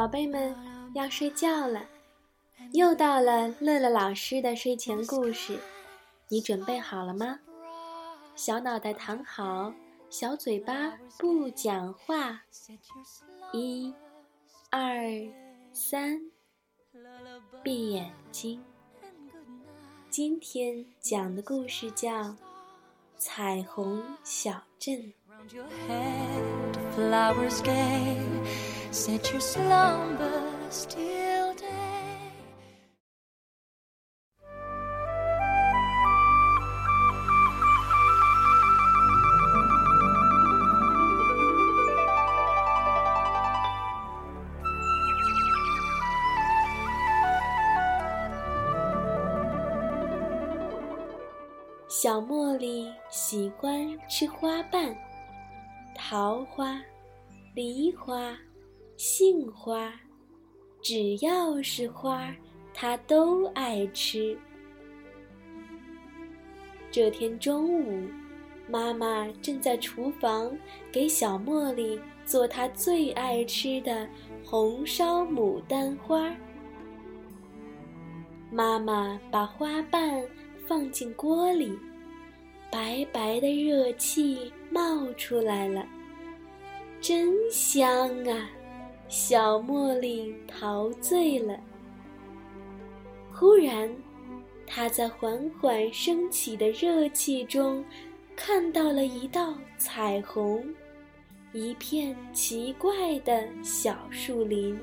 宝贝们要睡觉了，又到了乐乐老师的睡前故事，你准备好了吗？小脑袋躺好，小嘴巴不讲话。一、二、三，闭眼睛。今天讲的故事叫《彩虹小镇》。Set your slumber still day 小茉莉喜欢吃花瓣桃花梨花杏花，只要是花，她都爱吃。这天中午，妈妈正在厨房给小茉莉做她最爱吃的红烧牡丹花。妈妈把花瓣放进锅里。白白的热气冒出来了，真香啊！小茉莉陶醉了。忽然，她在缓缓升起的热气中，看到了一道彩虹，一片奇怪的小树林，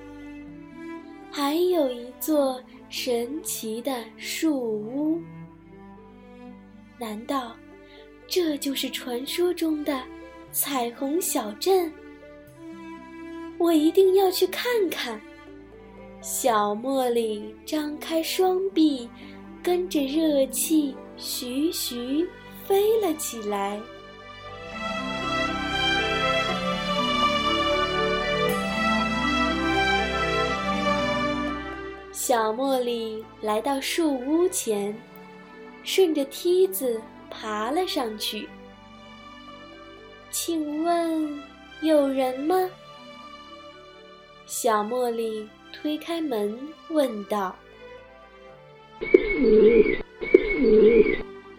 还有一座神奇的树屋。难道？这就是传说中的彩虹小镇，我一定要去看看。小茉莉张开双臂，跟着热气徐徐飞了起来。小茉莉来到树屋前，顺着梯子。爬了上去。请问有人吗？小茉莉推开门问道。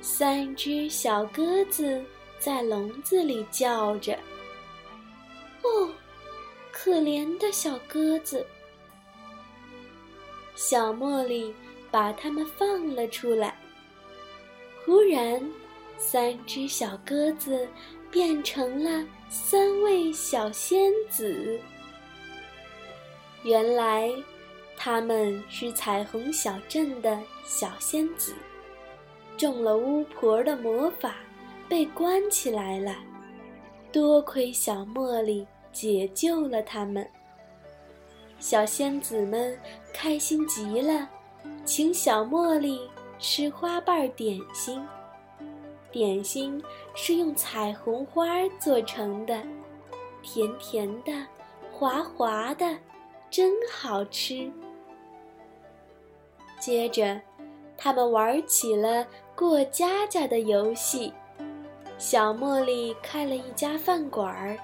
三只小鸽子在笼子里叫着。哦，可怜的小鸽子。小茉莉把它们放了出来。忽然，三只小鸽子变成了三位小仙子。原来，他们是彩虹小镇的小仙子，中了巫婆的魔法，被关起来了。多亏小茉莉解救了他们，小仙子们开心极了，请小茉莉。吃花瓣点心，点心是用彩虹花做成的，甜甜的，滑滑的，真好吃。接着，他们玩起了过家家的游戏。小茉莉开了一家饭馆儿，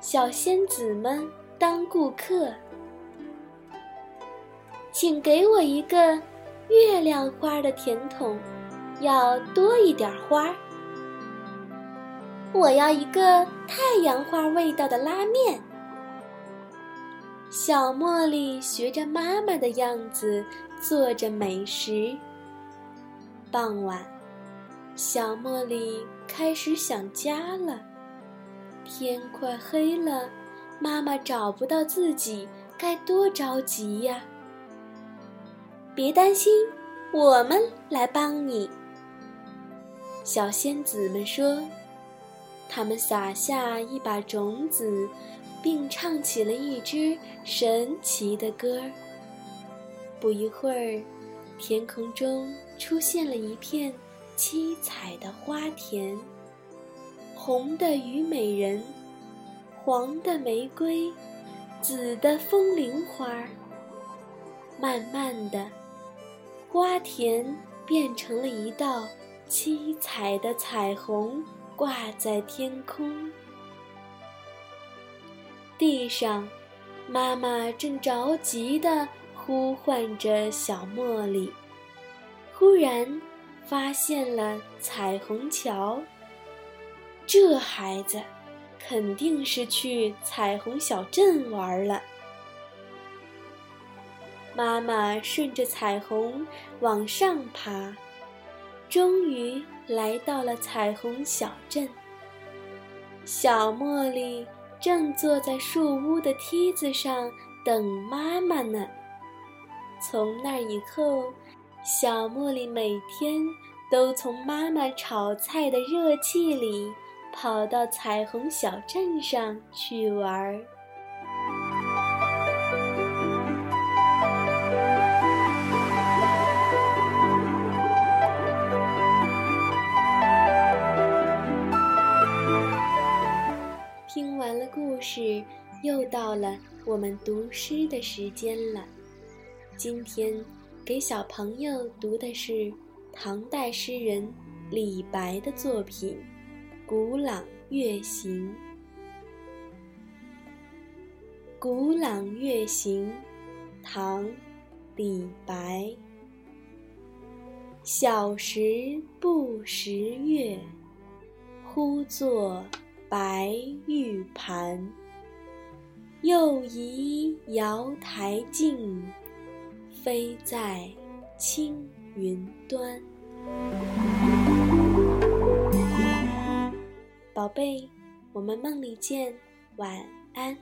小仙子们当顾客，请给我一个。月亮花的甜筒，要多一点花。我要一个太阳花味道的拉面。小茉莉学着妈妈的样子做着美食。傍晚，小茉莉开始想家了。天快黑了，妈妈找不到自己，该多着急呀！别担心，我们来帮你。小仙子们说，他们撒下一把种子，并唱起了一支神奇的歌儿。不一会儿，天空中出现了一片七彩的花田：红的虞美人，黄的玫瑰，紫的风铃花。慢慢的。花田变成了一道七彩的彩虹，挂在天空。地上妈妈正着急地呼唤着小茉莉，忽然发现了彩虹桥。这孩子肯定是去彩虹小镇玩了。妈妈顺着彩虹往上爬，终于来到了彩虹小镇。小茉莉正坐在树屋的梯子上等妈妈呢。从那以后，小茉莉每天都从妈妈炒菜的热气里跑到彩虹小镇上去玩儿。又到了我们读诗的时间了。今天给小朋友读的是唐代诗人李白的作品《古朗月行》。《古朗月行》，唐·李白。小时不识月，呼作。白玉盘，又疑瑶台镜，飞在青云端。宝贝，我们梦里见，晚安。